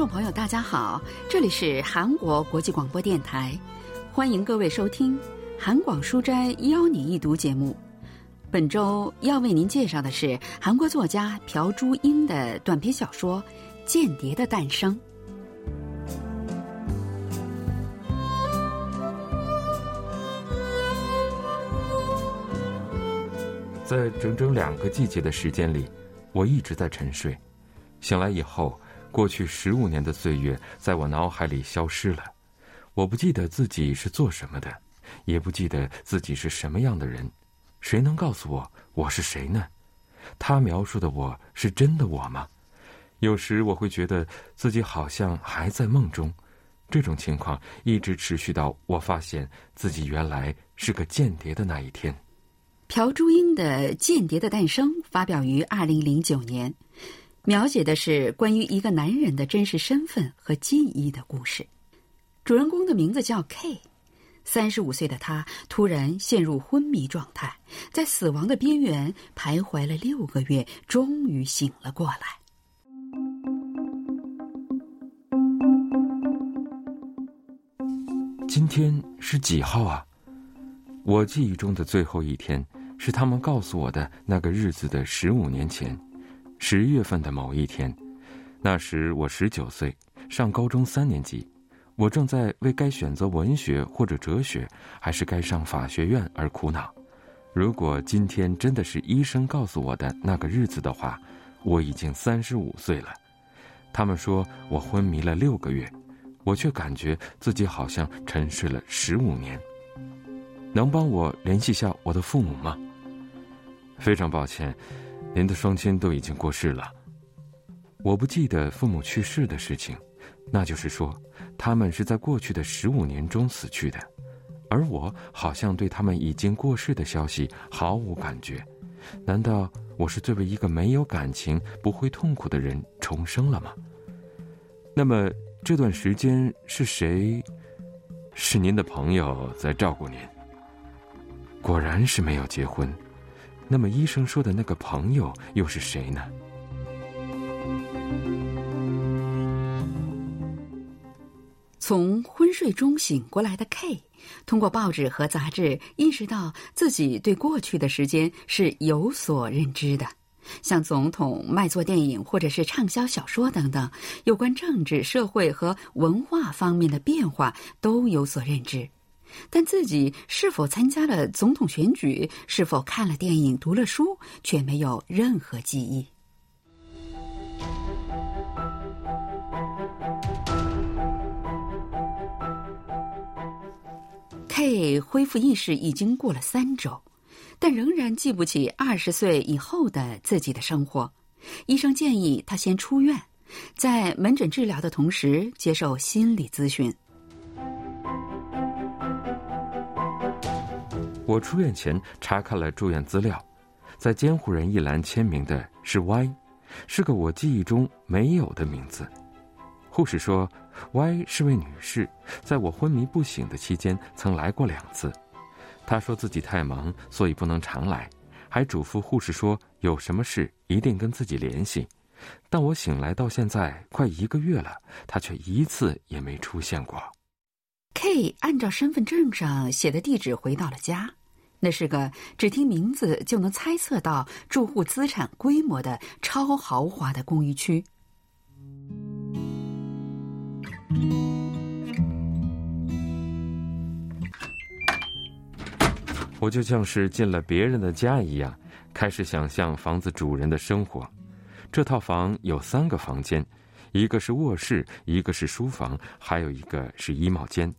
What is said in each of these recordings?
众朋友，大家好，这里是韩国国际广播电台，欢迎各位收听《韩广书斋邀你一读》节目。本周要为您介绍的是韩国作家朴珠英的短篇小说《间谍的诞生》。在整整两个季节的时间里，我一直在沉睡。醒来以后，过去十五年的岁月在我脑海里消失了。我不记得自己是做什么的，也不记得自己是什么样的人。谁能告诉我我是谁呢？他描述的我是真的我吗？有时我会觉得自己好像还在梦中。这种情况一直持续到我发现自己原来是个间谍的那一天。朴珠英的《间谍的诞生》发表于二零零九年，描写的是关于一个男人的真实身份和记忆的故事。主人公的名字叫 K，三十五岁的他突然陷入昏迷状态，在死亡的边缘徘徊了六个月，终于醒了过来。今天是几号啊？我记忆中的最后一天。是他们告诉我的那个日子的十五年前，十月份的某一天，那时我十九岁，上高中三年级，我正在为该选择文学或者哲学，还是该上法学院而苦恼。如果今天真的是医生告诉我的那个日子的话，我已经三十五岁了。他们说我昏迷了六个月，我却感觉自己好像沉睡了十五年。能帮我联系下我的父母吗？非常抱歉，您的双亲都已经过世了。我不记得父母去世的事情，那就是说，他们是在过去的十五年中死去的，而我好像对他们已经过世的消息毫无感觉。难道我是作为一个没有感情、不会痛苦的人重生了吗？那么这段时间是谁？是您的朋友在照顾您？果然是没有结婚。那么医生说的那个朋友又是谁呢？从昏睡中醒过来的 K，通过报纸和杂志意识到自己对过去的时间是有所认知的，像总统、卖座电影或者是畅销小说等等，有关政治、社会和文化方面的变化都有所认知。但自己是否参加了总统选举，是否看了电影、读了书，却没有任何记忆。K 恢复意识已经过了三周，但仍然记不起二十岁以后的自己的生活。医生建议他先出院，在门诊治疗的同时接受心理咨询。我出院前查看了住院资料，在监护人一栏签名的是 Y，是个我记忆中没有的名字。护士说，Y 是位女士，在我昏迷不醒的期间曾来过两次。她说自己太忙，所以不能常来，还嘱咐护士说有什么事一定跟自己联系。但我醒来到现在快一个月了，她却一次也没出现过。K 按照身份证上写的地址回到了家。那是个只听名字就能猜测到住户资产规模的超豪华的公寓区。我就像是进了别人的家一样，开始想象房子主人的生活。这套房有三个房间，一个是卧室，一个是书房，还有一个是衣帽间。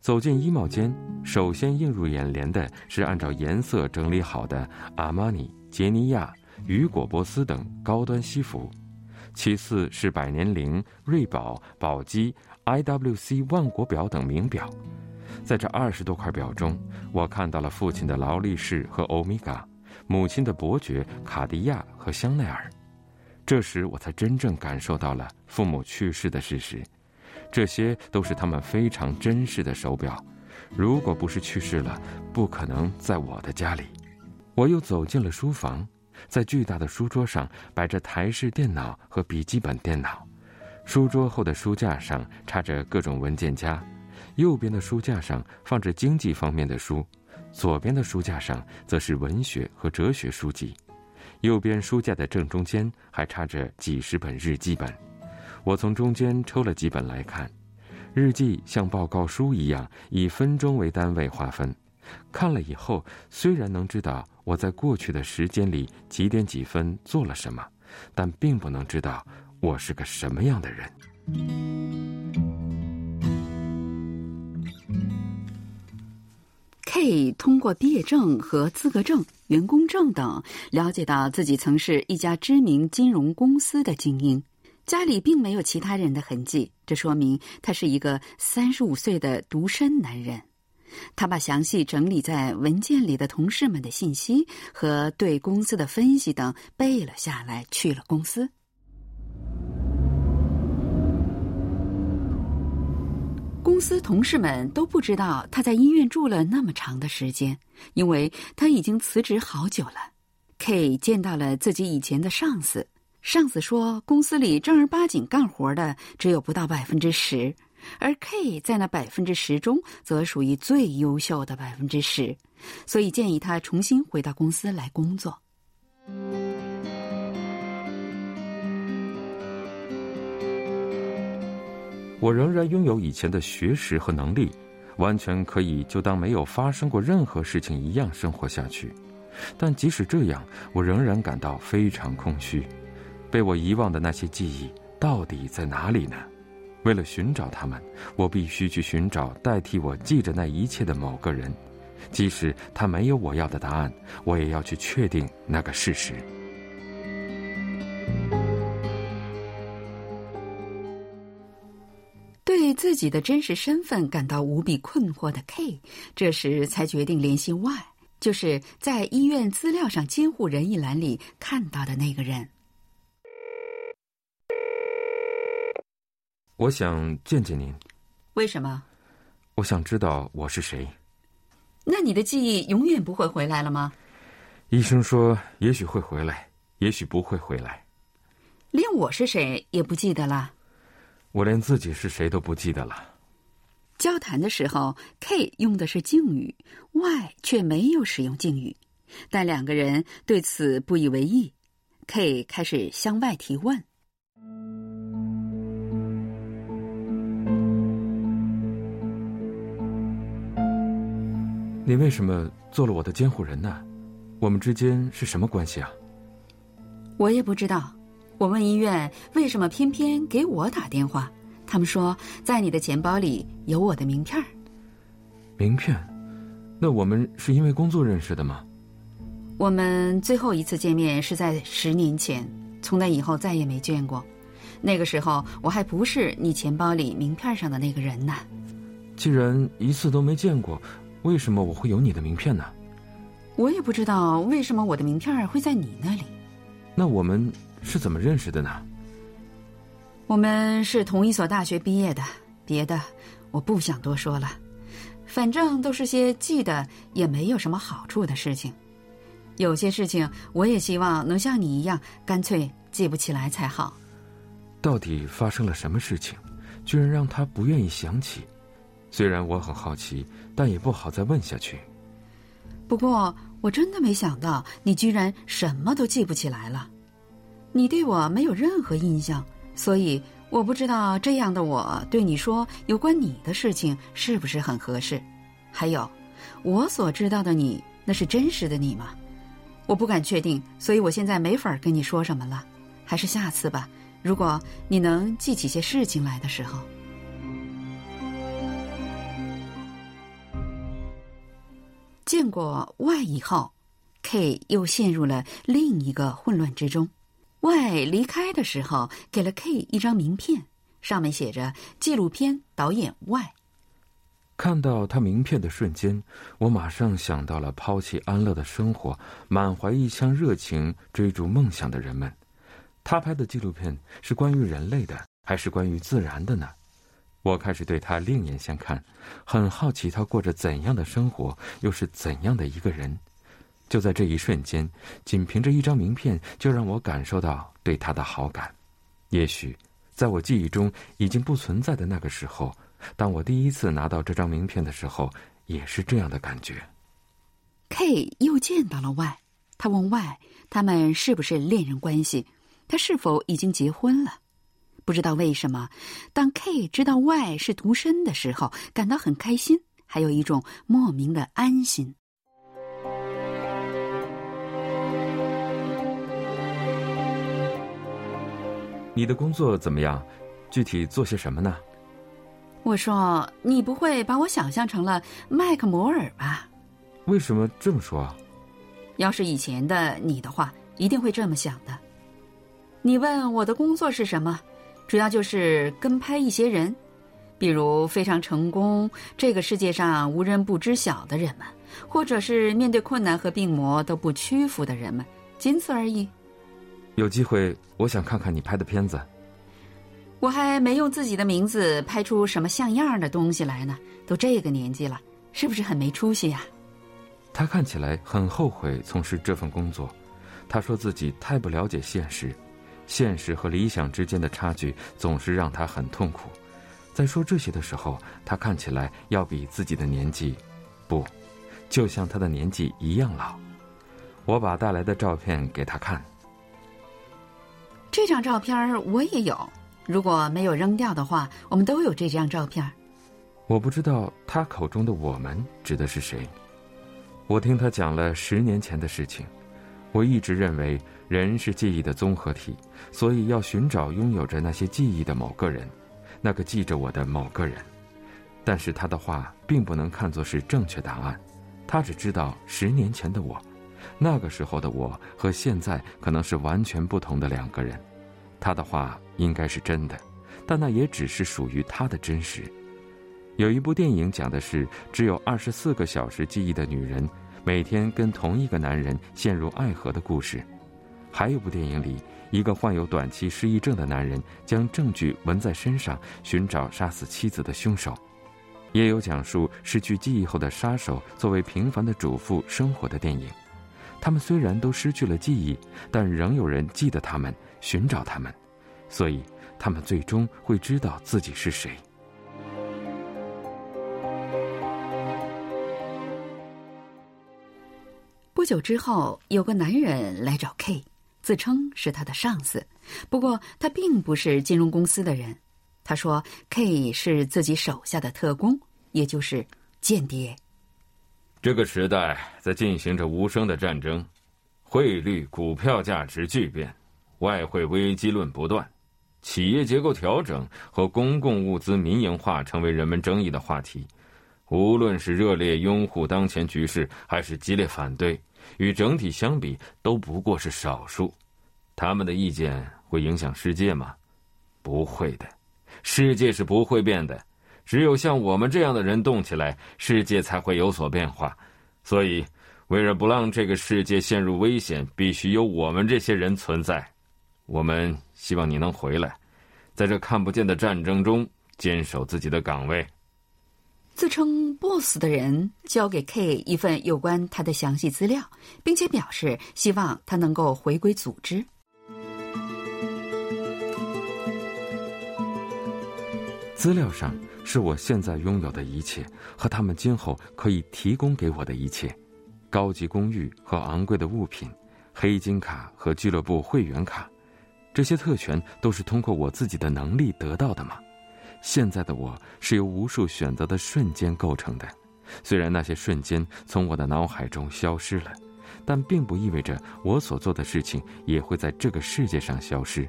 走进衣帽间，首先映入眼帘的是按照颜色整理好的阿玛尼、杰尼亚、雨果·波斯等高端西服，其次是百年灵、瑞宝、宝玑、IWC、万国表等名表。在这二十多块表中，我看到了父亲的劳力士和欧米伽，母亲的伯爵、卡地亚和香奈儿。这时，我才真正感受到了父母去世的事实。这些都是他们非常珍视的手表，如果不是去世了，不可能在我的家里。我又走进了书房，在巨大的书桌上摆着台式电脑和笔记本电脑，书桌后的书架上插着各种文件夹，右边的书架上放着经济方面的书，左边的书架上则是文学和哲学书籍。右边书架的正中间还插着几十本日记本，我从中间抽了几本来看。日记像报告书一样，以分钟为单位划分。看了以后，虽然能知道我在过去的时间里几点几分做了什么，但并不能知道。我是个什么样的人？K 通过毕业证和资格证、员工证等，了解到自己曾是一家知名金融公司的精英，家里并没有其他人的痕迹，这说明他是一个三十五岁的独身男人。他把详细整理在文件里的同事们的信息和对公司的分析等背了下来，去了公司。公司同事们都不知道他在医院住了那么长的时间，因为他已经辞职好久了。K 见到了自己以前的上司，上司说公司里正儿八经干活的只有不到百分之十，而 K 在那百分之十中则属于最优秀的百分之十，所以建议他重新回到公司来工作。我仍然拥有以前的学识和能力，完全可以就当没有发生过任何事情一样生活下去。但即使这样，我仍然感到非常空虚。被我遗忘的那些记忆到底在哪里呢？为了寻找他们，我必须去寻找代替我记着那一切的某个人，即使他没有我要的答案，我也要去确定那个事实。对自己的真实身份感到无比困惑的 K，这时才决定联系 Y，就是在医院资料上监护人一栏里看到的那个人。我想见见您。为什么？我想知道我是谁。那你的记忆永远不会回来了吗？医生说，也许会回来，也许不会回来。连我是谁也不记得了。我连自己是谁都不记得了。交谈的时候，K 用的是敬语，Y 却没有使用敬语，但两个人对此不以为意。K 开始向外提问：“你为什么做了我的监护人呢？我们之间是什么关系啊？”我也不知道。我问医院为什么偏偏给我打电话，他们说在你的钱包里有我的名片名片？那我们是因为工作认识的吗？我们最后一次见面是在十年前，从那以后再也没见过。那个时候我还不是你钱包里名片上的那个人呢。既然一次都没见过，为什么我会有你的名片呢？我也不知道为什么我的名片会在你那里。那我们。是怎么认识的呢？我们是同一所大学毕业的，别的我不想多说了，反正都是些记得也没有什么好处的事情。有些事情我也希望能像你一样，干脆记不起来才好。到底发生了什么事情，居然让他不愿意想起？虽然我很好奇，但也不好再问下去。不过我真的没想到，你居然什么都记不起来了。你对我没有任何印象，所以我不知道这样的我对你说有关你的事情是不是很合适。还有，我所知道的你，那是真实的你吗？我不敢确定，所以我现在没法跟你说什么了。还是下次吧，如果你能记起些事情来的时候。见过 Y 以后，K 又陷入了另一个混乱之中。Y 离开的时候，给了 K 一张名片，上面写着“纪录片导演 Y”。看到他名片的瞬间，我马上想到了抛弃安乐的生活，满怀一腔热情追逐梦想的人们。他拍的纪录片是关于人类的，还是关于自然的呢？我开始对他另眼相看，很好奇他过着怎样的生活，又是怎样的一个人。就在这一瞬间，仅凭着一张名片，就让我感受到对他的好感。也许，在我记忆中已经不存在的那个时候，当我第一次拿到这张名片的时候，也是这样的感觉。K 又见到了 Y，他问 Y 他们是不是恋人关系，他是否已经结婚了。不知道为什么，当 K 知道 Y 是独身的时候，感到很开心，还有一种莫名的安心。你的工作怎么样？具体做些什么呢？我说：“你不会把我想象成了麦克摩尔吧？”为什么这么说？要是以前的你的话，一定会这么想的。你问我的工作是什么？主要就是跟拍一些人，比如非常成功、这个世界上无人不知晓的人们，或者是面对困难和病魔都不屈服的人们，仅此而已。有机会，我想看看你拍的片子。我还没用自己的名字拍出什么像样的东西来呢。都这个年纪了，是不是很没出息呀？他看起来很后悔从事这份工作。他说自己太不了解现实，现实和理想之间的差距总是让他很痛苦。在说这些的时候，他看起来要比自己的年纪，不，就像他的年纪一样老。我把带来的照片给他看。这张照片我也有，如果没有扔掉的话，我们都有这张照片。我不知道他口中的“我们”指的是谁。我听他讲了十年前的事情。我一直认为人是记忆的综合体，所以要寻找拥有着那些记忆的某个人，那个记着我的某个人。但是他的话并不能看作是正确答案。他只知道十年前的我，那个时候的我和现在可能是完全不同的两个人。他的话应该是真的，但那也只是属于他的真实。有一部电影讲的是只有二十四个小时记忆的女人，每天跟同一个男人陷入爱河的故事。还有部电影里，一个患有短期失忆症的男人将证据纹在身上，寻找杀死妻子的凶手。也有讲述失去记忆后的杀手作为平凡的主妇生活的电影。他们虽然都失去了记忆，但仍有人记得他们。寻找他们，所以他们最终会知道自己是谁。不久之后，有个男人来找 K，自称是他的上司，不过他并不是金融公司的人。他说 K 是自己手下的特工，也就是间谍。这个时代在进行着无声的战争，汇率、股票价值巨变。外汇危机论不断，企业结构调整和公共物资民营化成为人们争议的话题。无论是热烈拥护当前局势，还是激烈反对，与整体相比都不过是少数。他们的意见会影响世界吗？不会的，世界是不会变的。只有像我们这样的人动起来，世界才会有所变化。所以，为了不让这个世界陷入危险，必须有我们这些人存在。我们希望你能回来，在这看不见的战争中坚守自己的岗位。自称 “boss” 的人交给 K 一份有关他的详细资料，并且表示希望他能够回归组织。资料上是我现在拥有的一切和他们今后可以提供给我的一切：高级公寓和昂贵的物品，黑金卡和俱乐部会员卡。这些特权都是通过我自己的能力得到的吗？现在的我是由无数选择的瞬间构成的，虽然那些瞬间从我的脑海中消失了，但并不意味着我所做的事情也会在这个世界上消失。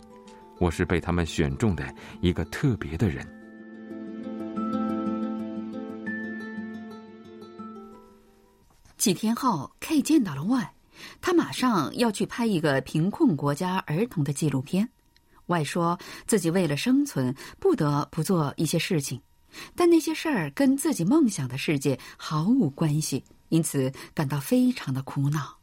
我是被他们选中的一个特别的人。几天后，K 见到了 Y。他马上要去拍一个贫困国家儿童的纪录片。外说自己为了生存不得不做一些事情，但那些事儿跟自己梦想的世界毫无关系，因此感到非常的苦恼。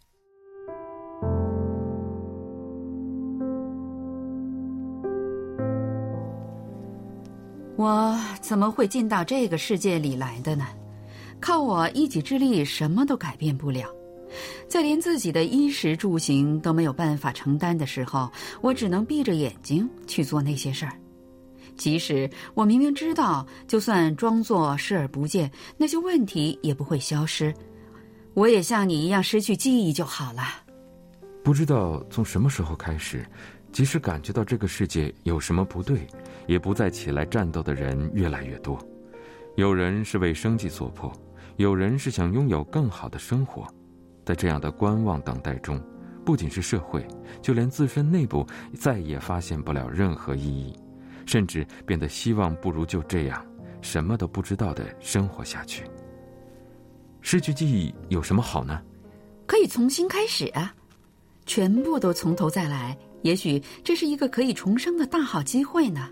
我怎么会进到这个世界里来的呢？靠我一己之力什么都改变不了。在连自己的衣食住行都没有办法承担的时候，我只能闭着眼睛去做那些事儿。即使我明明知道，就算装作视而不见，那些问题也不会消失。我也像你一样失去记忆就好了。不知道从什么时候开始，即使感觉到这个世界有什么不对，也不再起来战斗的人越来越多。有人是为生计所迫，有人是想拥有更好的生活。在这样的观望等待中，不仅是社会，就连自身内部再也发现不了任何意义，甚至变得希望不如就这样什么都不知道的生活下去。失去记忆有什么好呢？可以重新开始啊，全部都从头再来。也许这是一个可以重生的大好机会呢。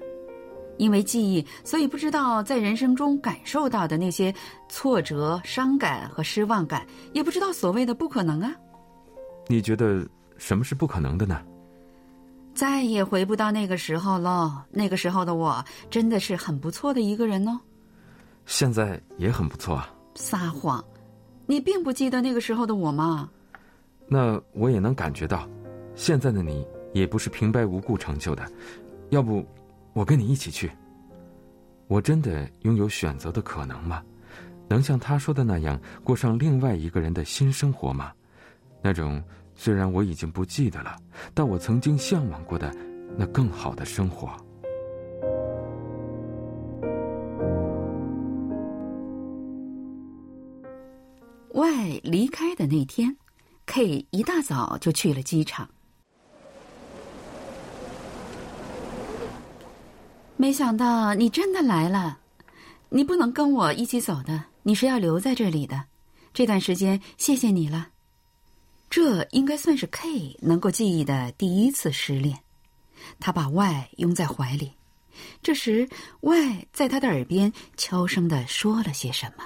因为记忆，所以不知道在人生中感受到的那些挫折、伤感和失望感，也不知道所谓的不可能啊。你觉得什么是不可能的呢？再也回不到那个时候了。那个时候的我真的是很不错的一个人哦。现在也很不错啊。撒谎，你并不记得那个时候的我吗？那我也能感觉到，现在的你也不是平白无故成就的。要不？我跟你一起去。我真的拥有选择的可能吗？能像他说的那样过上另外一个人的新生活吗？那种虽然我已经不记得了，但我曾经向往过的那更好的生活。外离开的那天，K 一大早就去了机场。没想到你真的来了，你不能跟我一起走的，你是要留在这里的。这段时间谢谢你了。这应该算是 K 能够记忆的第一次失恋。他把 Y 拥在怀里，这时 Y 在他的耳边悄声的说了些什么。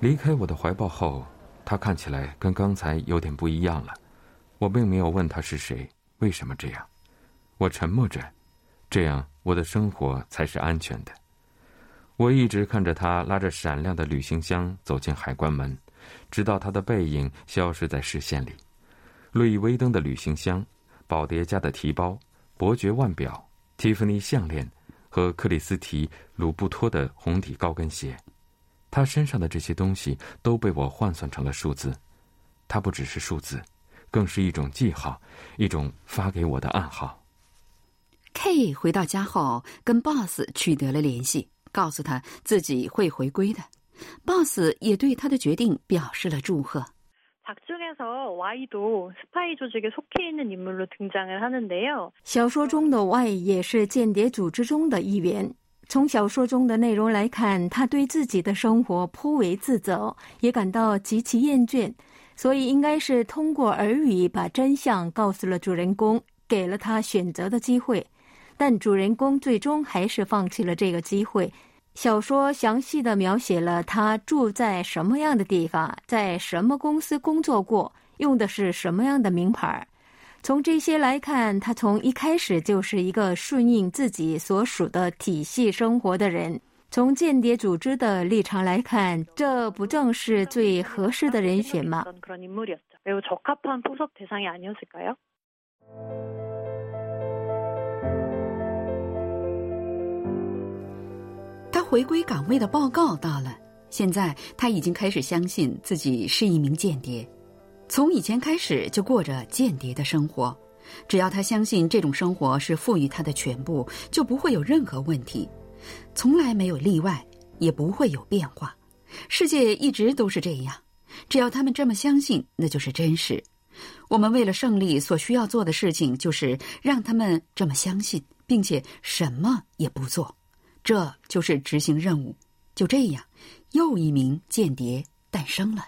离开我的怀抱后，他看起来跟刚才有点不一样了。我并没有问他是谁。为什么这样？我沉默着，这样我的生活才是安全的。我一直看着他拉着闪亮的旅行箱走进海关门，直到他的背影消失在视线里。路易威登的旅行箱、宝蝶家的提包、伯爵腕表、蒂芙尼项链和克里斯提鲁布托的红底高跟鞋，他身上的这些东西都被我换算成了数字。它不只是数字。更是一种记号，一种发给我的暗号。K 回到家后，跟 Boss 取得了联系，告诉他自己会回归的。Boss 也对他的决定表示了祝贺。小说中的 Y 也是间谍组织中的一员。从小说中的内容来看，他对自己的生活颇为自责，也感到极其厌倦。所以应该是通过耳语把真相告诉了主人公，给了他选择的机会，但主人公最终还是放弃了这个机会。小说详细的描写了他住在什么样的地方，在什么公司工作过，用的是什么样的名牌。从这些来看，他从一开始就是一个顺应自己所属的体系生活的人。从间谍组织的立场来看，这不正是最合适的人选吗？他回归岗位的报告到了，现在他已经开始相信自己是一名间谍，从以前开始就过着间谍的生活。只要他相信这种生活是赋予他的全部，就不会有任何问题。从来没有例外，也不会有变化。世界一直都是这样。只要他们这么相信，那就是真实。我们为了胜利所需要做的事情，就是让他们这么相信，并且什么也不做。这就是执行任务。就这样，又一名间谍诞生了。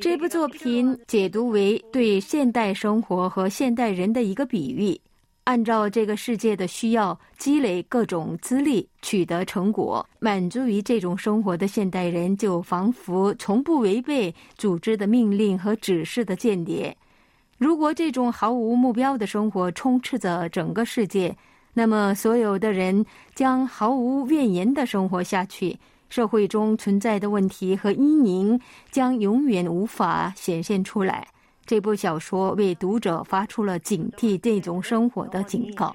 这部作品解读为对现代生活和现代人的一个比喻。按照这个世界的需要，积累各种资历，取得成果，满足于这种生活的现代人，就仿佛从不违背组织的命令和指示的间谍。如果这种毫无目标的生活充斥着整个世界，那么，所有的人将毫无怨言的生活下去，社会中存在的问题和阴影将永远无法显现出来。这部小说为读者发出了警惕这种生活的警告。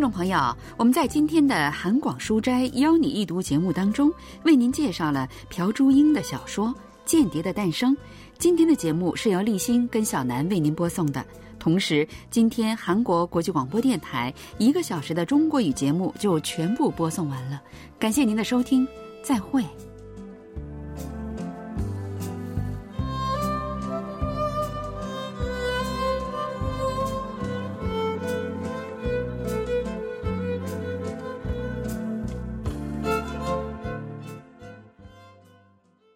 听众朋友，我们在今天的韩广书斋邀你一读节目当中，为您介绍了朴珠英的小说《间谍的诞生》。今天的节目是由立新跟小南为您播送的。同时，今天韩国国际广播电台一个小时的中国语节目就全部播送完了。感谢您的收听，再会。